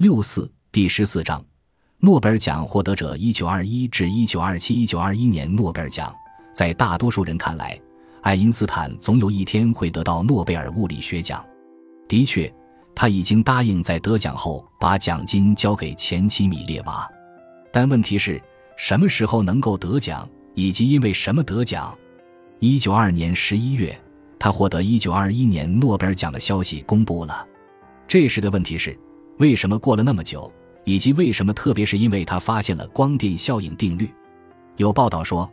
六四第十四章，诺贝尔奖获得者：一九二一至一九二七。一九二一年诺贝尔奖，在大多数人看来，爱因斯坦总有一天会得到诺贝尔物理学奖。的确，他已经答应在得奖后把奖金交给前妻米列娃。但问题是，什么时候能够得奖，以及因为什么得奖？一九二年十一月，他获得一九二一年诺贝尔奖的消息公布了。这时的问题是。为什么过了那么久，以及为什么，特别是因为他发现了光电效应定律？有报道说，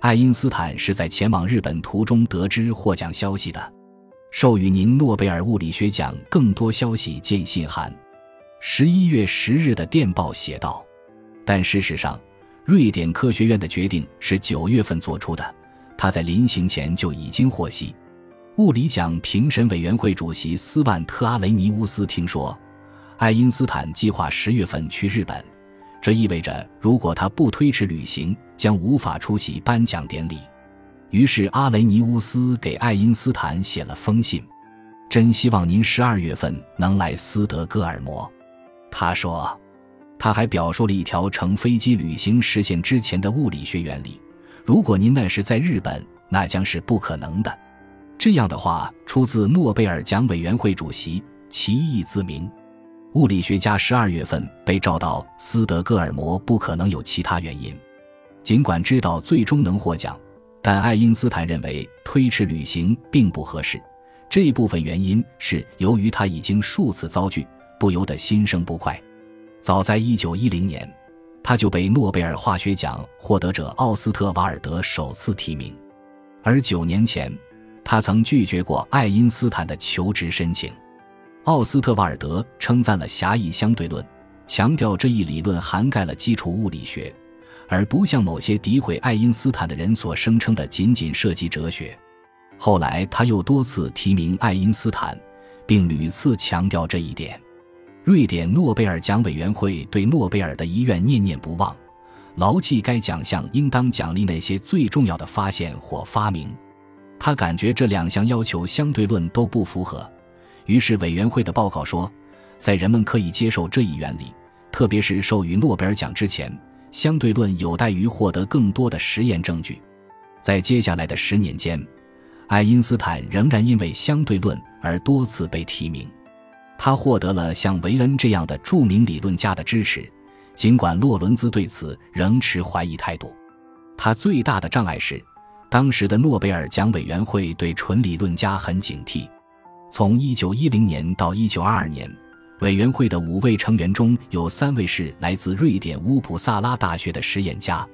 爱因斯坦是在前往日本途中得知获奖消息的。授予您诺贝尔物理学奖，更多消息见信函。十一月十日的电报写道。但事实上，瑞典科学院的决定是九月份做出的，他在临行前就已经获悉。物理奖评审委员会主席斯万特阿雷尼乌斯听说。爱因斯坦计划十月份去日本，这意味着如果他不推迟旅行，将无法出席颁奖典礼。于是阿雷尼乌斯给爱因斯坦写了封信：“真希望您十二月份能来斯德哥尔摩。”他说，他还表述了一条乘飞机旅行实现之前的物理学原理。如果您那时在日本，那将是不可能的。这样的话出自诺贝尔奖委员会主席，其意自明。物理学家十二月份被召到斯德哥尔摩，不可能有其他原因。尽管知道最终能获奖，但爱因斯坦认为推迟旅行并不合适。这一部分原因是由于他已经数次遭拒，不由得心生不快。早在一九一零年，他就被诺贝尔化学奖获得者奥斯特瓦尔德首次提名，而九年前，他曾拒绝过爱因斯坦的求职申请。奥斯特瓦尔德称赞了狭义相对论，强调这一理论涵盖了基础物理学，而不像某些诋毁爱因斯坦的人所声称的仅仅涉及哲学。后来，他又多次提名爱因斯坦，并屡次强调这一点。瑞典诺贝尔奖委员会对诺贝尔的遗愿念念不忘，牢记该奖项应当奖励那些最重要的发现或发明。他感觉这两项要求相对论都不符合。于是，委员会的报告说，在人们可以接受这一原理，特别是授予诺贝尔奖之前，相对论有待于获得更多的实验证据。在接下来的十年间，爱因斯坦仍然因为相对论而多次被提名。他获得了像维恩这样的著名理论家的支持，尽管洛伦兹对此仍持怀疑态度。他最大的障碍是，当时的诺贝尔奖委员会对纯理论家很警惕。从1910年到1922年，委员会的五位成员中有三位是来自瑞典乌普萨拉大学的实验家，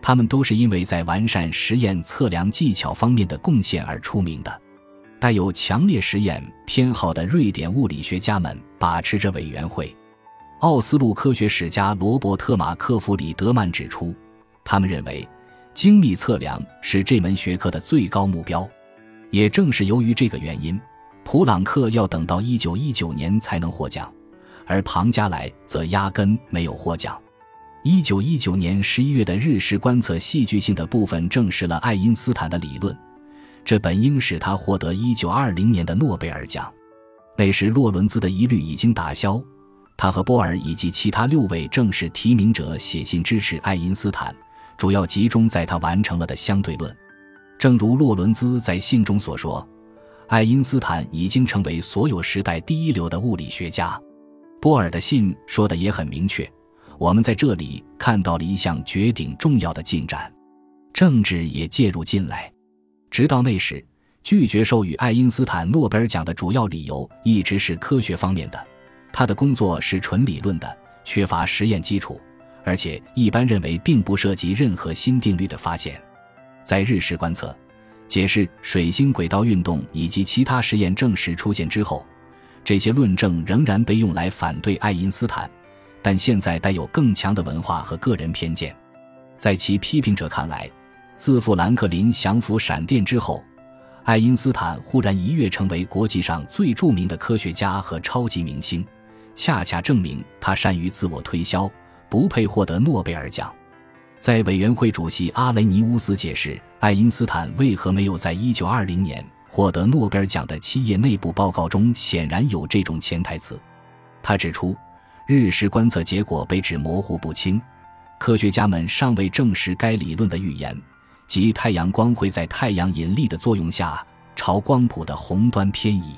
他们都是因为在完善实验测量技巧方面的贡献而出名的。带有强烈实验偏好的瑞典物理学家们把持着委员会。奥斯陆科学史家罗伯特·马克弗里德曼指出，他们认为精密测量是这门学科的最高目标。也正是由于这个原因。普朗克要等到一九一九年才能获奖，而庞加莱则压根没有获奖。一九一九年十一月的日食观测戏剧性的部分证实了爱因斯坦的理论，这本应使他获得一九二零年的诺贝尔奖。那时洛伦兹的疑虑已经打消，他和波尔以及其他六位正式提名者写信支持爱因斯坦，主要集中在他完成了的相对论。正如洛伦兹在信中所说。爱因斯坦已经成为所有时代第一流的物理学家。波尔的信说的也很明确，我们在这里看到了一项绝顶重要的进展，政治也介入进来。直到那时，拒绝授予爱因斯坦诺贝尔奖的主要理由一直是科学方面的，他的工作是纯理论的，缺乏实验基础，而且一般认为并不涉及任何新定律的发现。在日食观测。解释水星轨道运动以及其他实验证实出现之后，这些论证仍然被用来反对爱因斯坦，但现在带有更强的文化和个人偏见。在其批评者看来，自富兰克林降服闪电之后，爱因斯坦忽然一跃成为国际上最著名的科学家和超级明星，恰恰证明他善于自我推销，不配获得诺贝尔奖。在委员会主席阿雷尼乌斯解释爱因斯坦为何没有在1920年获得诺贝尔奖的七页内部报告中，显然有这种潜台词。他指出，日食观测结果被指模糊不清，科学家们尚未证实该理论的预言，即太阳光会在太阳引力的作用下朝光谱的红端偏移。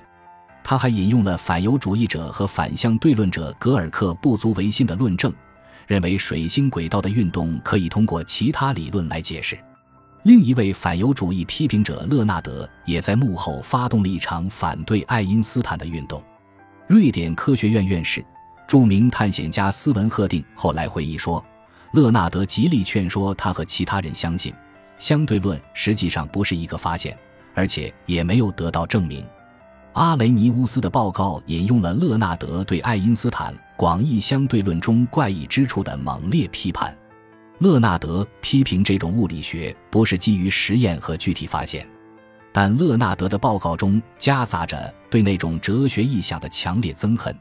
他还引用了反犹主义者和反相对论者格尔克不足为信的论证，认为水星轨道的运动可以通过其他理论来解释。另一位反犹主义批评者勒纳德也在幕后发动了一场反对爱因斯坦的运动。瑞典科学院院士、著名探险家斯文赫定后来回忆说，勒纳德极力劝说他和其他人相信，相对论实际上不是一个发现，而且也没有得到证明。阿雷尼乌斯的报告引用了勒纳德对爱因斯坦广义相对论中怪异之处的猛烈批判。勒纳德批评这种物理学不是基于实验和具体发现，但勒纳德的报告中夹杂着对那种哲学意想的强烈憎恨，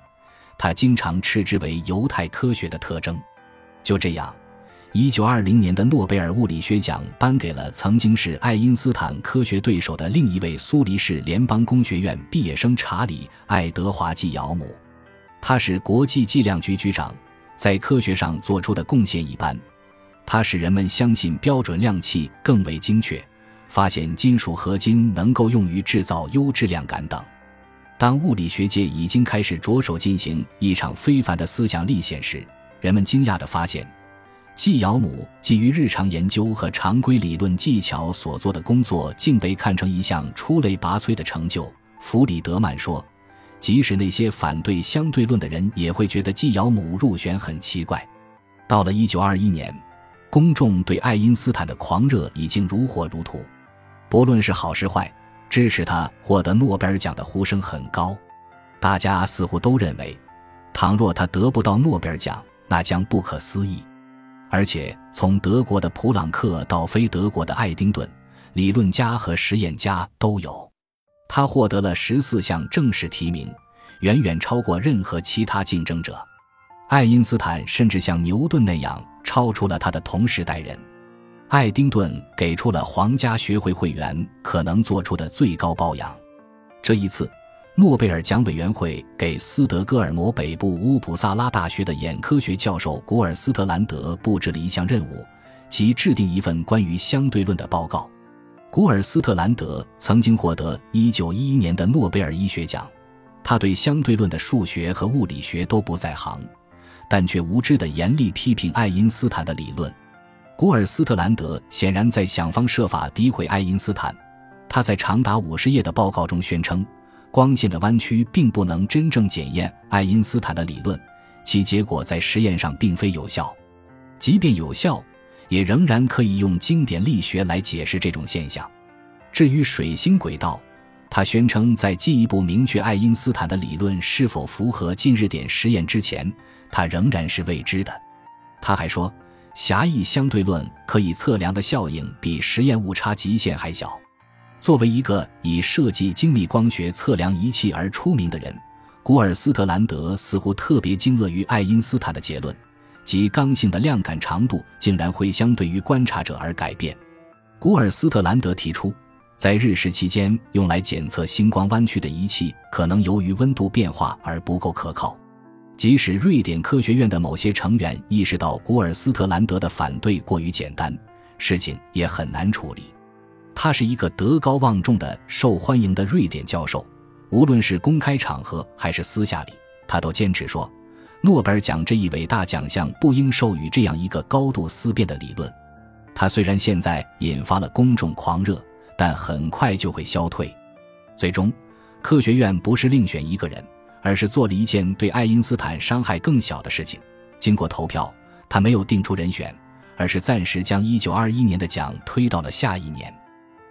他经常斥之为犹太科学的特征。就这样。一九二零年的诺贝尔物理学奖颁给了曾经是爱因斯坦科学对手的另一位苏黎世联邦工学院毕业生查理·爱德华·季尧姆。他是国际计量局局长，在科学上做出的贡献一般。他使人们相信标准量器更为精确，发现金属合金能够用于制造优质量杆等。当物理学界已经开始着手进行一场非凡的思想历险时，人们惊讶地发现。纪尧姆基于日常研究和常规理论技巧所做的工作，竟被看成一项出类拔萃的成就。弗里德曼说：“即使那些反对相对论的人，也会觉得季尧姆入选很奇怪。”到了1921年，公众对爱因斯坦的狂热已经如火如荼，不论是好是坏，支持他获得诺贝尔奖的呼声很高。大家似乎都认为，倘若他得不到诺贝尔奖，那将不可思议。而且，从德国的普朗克到非德国的爱丁顿，理论家和实验家都有。他获得了十四项正式提名，远远超过任何其他竞争者。爱因斯坦甚至像牛顿那样超出了他的同时代人。爱丁顿给出了皇家学会会员可能做出的最高褒扬。这一次。诺贝尔奖委员会给斯德哥尔摩北部乌普萨拉大学的眼科学教授古尔斯特兰德布置了一项任务，即制定一份关于相对论的报告。古尔斯特兰德曾经获得1911年的诺贝尔医学奖，他对相对论的数学和物理学都不在行，但却无知地严厉批评爱因斯坦的理论。古尔斯特兰德显然在想方设法诋毁爱因斯坦。他在长达五十页的报告中宣称。光线的弯曲并不能真正检验爱因斯坦的理论，其结果在实验上并非有效。即便有效，也仍然可以用经典力学来解释这种现象。至于水星轨道，他宣称在进一步明确爱因斯坦的理论是否符合近日点实验之前，它仍然是未知的。他还说，狭义相对论可以测量的效应比实验误差极限还小。作为一个以设计精密光学测量仪器而出名的人，古尔斯特兰德似乎特别惊愕于爱因斯坦的结论，即刚性的量感长度竟然会相对于观察者而改变。古尔斯特兰德提出，在日食期间用来检测星光弯曲的仪器可能由于温度变化而不够可靠。即使瑞典科学院的某些成员意识到古尔斯特兰德的反对过于简单，事情也很难处理。他是一个德高望重的、受欢迎的瑞典教授，无论是公开场合还是私下里，他都坚持说，诺贝尔奖这一伟大奖项不应授予这样一个高度思辨的理论。它虽然现在引发了公众狂热，但很快就会消退。最终，科学院不是另选一个人，而是做了一件对爱因斯坦伤害更小的事情。经过投票，他没有定出人选，而是暂时将1921年的奖推到了下一年。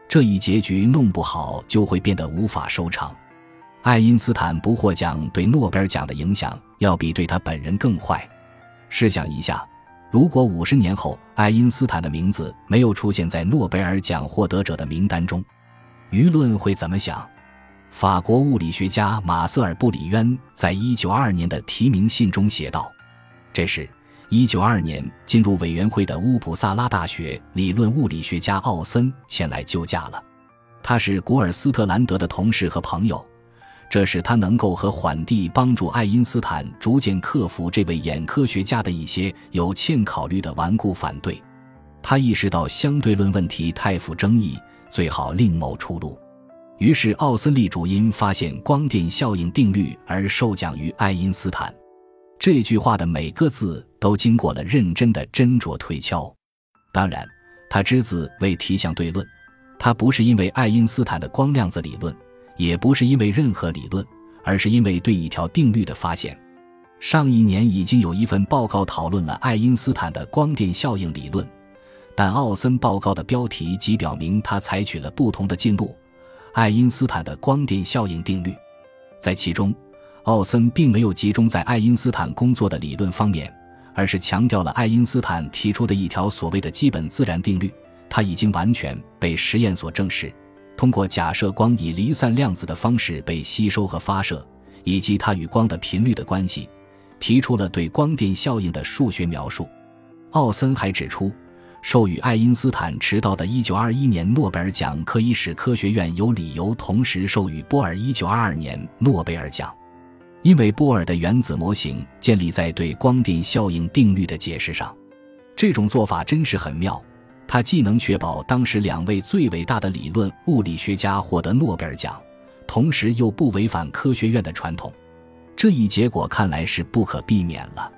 这一结局弄不好就会变得无法收场。爱因斯坦不获奖对诺贝尔奖的影响要比对他本人更坏。试想一下，如果五十年后爱因斯坦的名字没有出现在诺贝尔奖获得者的名单中，舆论会怎么想？法国物理学家马瑟尔·布里渊在一九二二年的提名信中写道：“这时。”一九二二年进入委员会的乌普萨拉大学理论物理学家奥森前来救驾了。他是古尔斯特兰德的同事和朋友，这使他能够和缓地帮助爱因斯坦逐渐克服这位眼科学家的一些有欠考虑的顽固反对。他意识到相对论问题太富争议，最好另谋出路。于是，奥森利主因发现光电效应定律而受奖于爱因斯坦。这句话的每个字都经过了认真的斟酌推敲。当然，他之字为提相对论，他不是因为爱因斯坦的光量子理论，也不是因为任何理论，而是因为对一条定律的发现。上一年已经有一份报告讨论了爱因斯坦的光电效应理论，但奥森报告的标题即表明他采取了不同的进路。爱因斯坦的光电效应定律，在其中。奥森并没有集中在爱因斯坦工作的理论方面，而是强调了爱因斯坦提出的一条所谓的基本自然定律。它已经完全被实验所证实。通过假设光以离散量子的方式被吸收和发射，以及它与光的频率的关系，提出了对光电效应的数学描述。奥森还指出，授予爱因斯坦迟到的1921年诺贝尔奖可以使科学院有理由同时授予波尔1922年诺贝尔奖。因为波尔的原子模型建立在对光电效应定律的解释上，这种做法真是很妙。它既能确保当时两位最伟大的理论物理学家获得诺贝尔奖，同时又不违反科学院的传统。这一结果看来是不可避免了。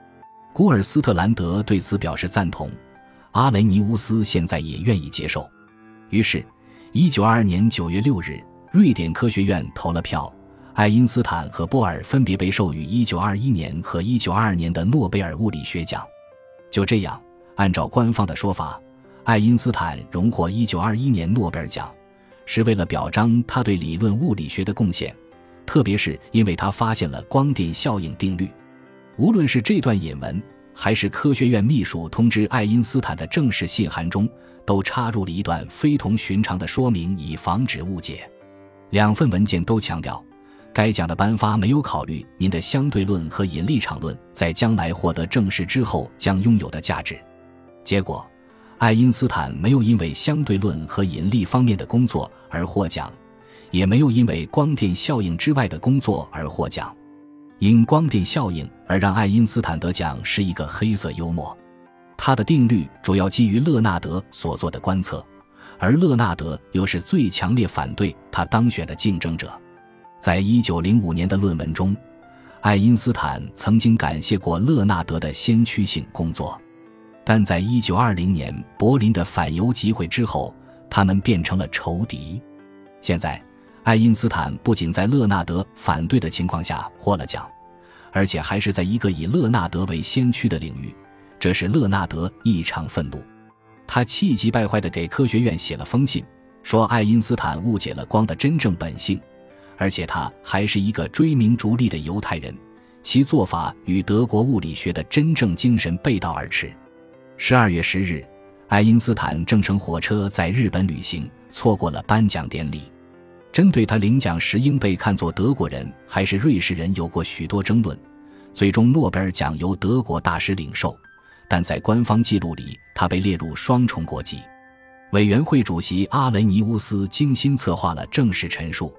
古尔斯特兰德对此表示赞同，阿雷尼乌斯现在也愿意接受。于是，一九二二年九月六日，瑞典科学院投了票。爱因斯坦和波尔分别被授予1921年和1922年的诺贝尔物理学奖。就这样，按照官方的说法，爱因斯坦荣获1921年诺贝尔奖，是为了表彰他对理论物理学的贡献，特别是因为他发现了光电效应定律。无论是这段引文，还是科学院秘书通知爱因斯坦的正式信函中，都插入了一段非同寻常的说明，以防止误解。两份文件都强调。该奖的颁发没有考虑您的相对论和引力场论在将来获得证实之后将拥有的价值。结果，爱因斯坦没有因为相对论和引力方面的工作而获奖，也没有因为光电效应之外的工作而获奖。因光电效应而让爱因斯坦得奖是一个黑色幽默。他的定律主要基于勒纳德所做的观测，而勒纳德又是最强烈反对他当选的竞争者。在一九零五年的论文中，爱因斯坦曾经感谢过勒纳德的先驱性工作，但在一九二零年柏林的反犹集会之后，他们变成了仇敌。现在，爱因斯坦不仅在勒纳德反对的情况下获了奖，而且还是在一个以勒纳德为先驱的领域，这使勒纳德异常愤怒。他气急败坏地给科学院写了封信，说爱因斯坦误解了光的真正本性。而且他还是一个追名逐利的犹太人，其做法与德国物理学的真正精神背道而驰。十二月十日，爱因斯坦正乘火车在日本旅行，错过了颁奖典礼。针对他领奖时应被看作德国人还是瑞士人，有过许多争论。最终，诺贝尔奖由德国大使领受，但在官方记录里，他被列入双重国籍。委员会主席阿雷尼乌斯精心策划了正式陈述。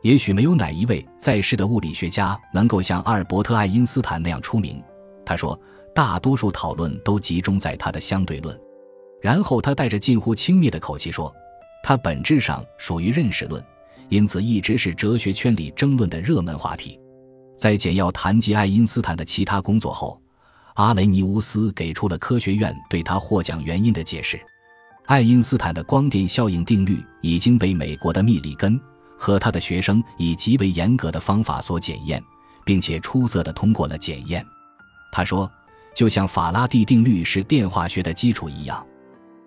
也许没有哪一位在世的物理学家能够像阿尔伯特·爱因斯坦那样出名。他说，大多数讨论都集中在他的相对论。然后他带着近乎轻蔑的口气说：“它本质上属于认识论，因此一直是哲学圈里争论的热门话题。”在简要谈及爱因斯坦的其他工作后，阿雷尼乌斯给出了科学院对他获奖原因的解释：爱因斯坦的光电效应定律已经被美国的密里根。和他的学生以极为严格的方法所检验，并且出色的通过了检验。他说：“就像法拉第定律是电化学的基础一样，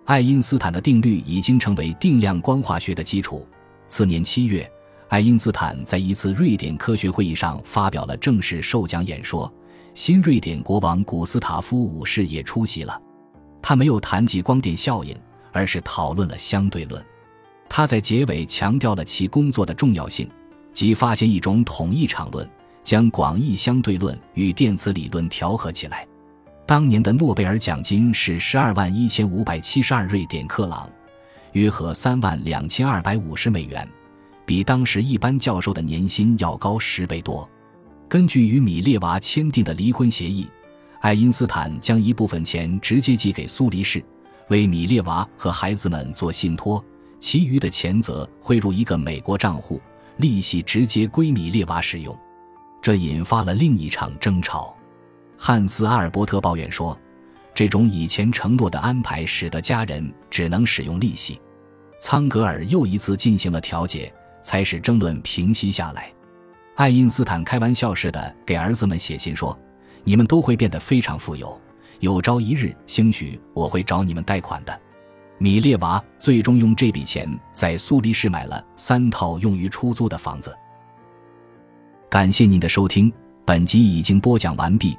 爱因斯坦的定律已经成为定量光化学的基础。”次年七月，爱因斯坦在一次瑞典科学会议上发表了正式授奖演说，新瑞典国王古斯塔夫五世也出席了。他没有谈及光电效应，而是讨论了相对论。他在结尾强调了其工作的重要性，即发现一种统一场论，将广义相对论与电磁理论调和起来。当年的诺贝尔奖金是十二万一千五百七十二瑞典克朗，约合三万两千二百五十美元，比当时一般教授的年薪要高十倍多。根据与米列娃签订的离婚协议，爱因斯坦将一部分钱直接寄给苏黎世，为米列娃和孩子们做信托，其余的钱则汇入一个美国账户，利息直接归米列娃使用。这引发了另一场争吵。汉斯·阿尔伯特抱怨说：“这种以前承诺的安排使得家人只能使用利息。”苍格尔又一次进行了调解，才使争论平息下来。爱因斯坦开玩笑似的给儿子们写信说：“你们都会变得非常富有，有朝一日，兴许我会找你们贷款的。”米列娃最终用这笔钱在苏黎世买了三套用于出租的房子。感谢您的收听，本集已经播讲完毕。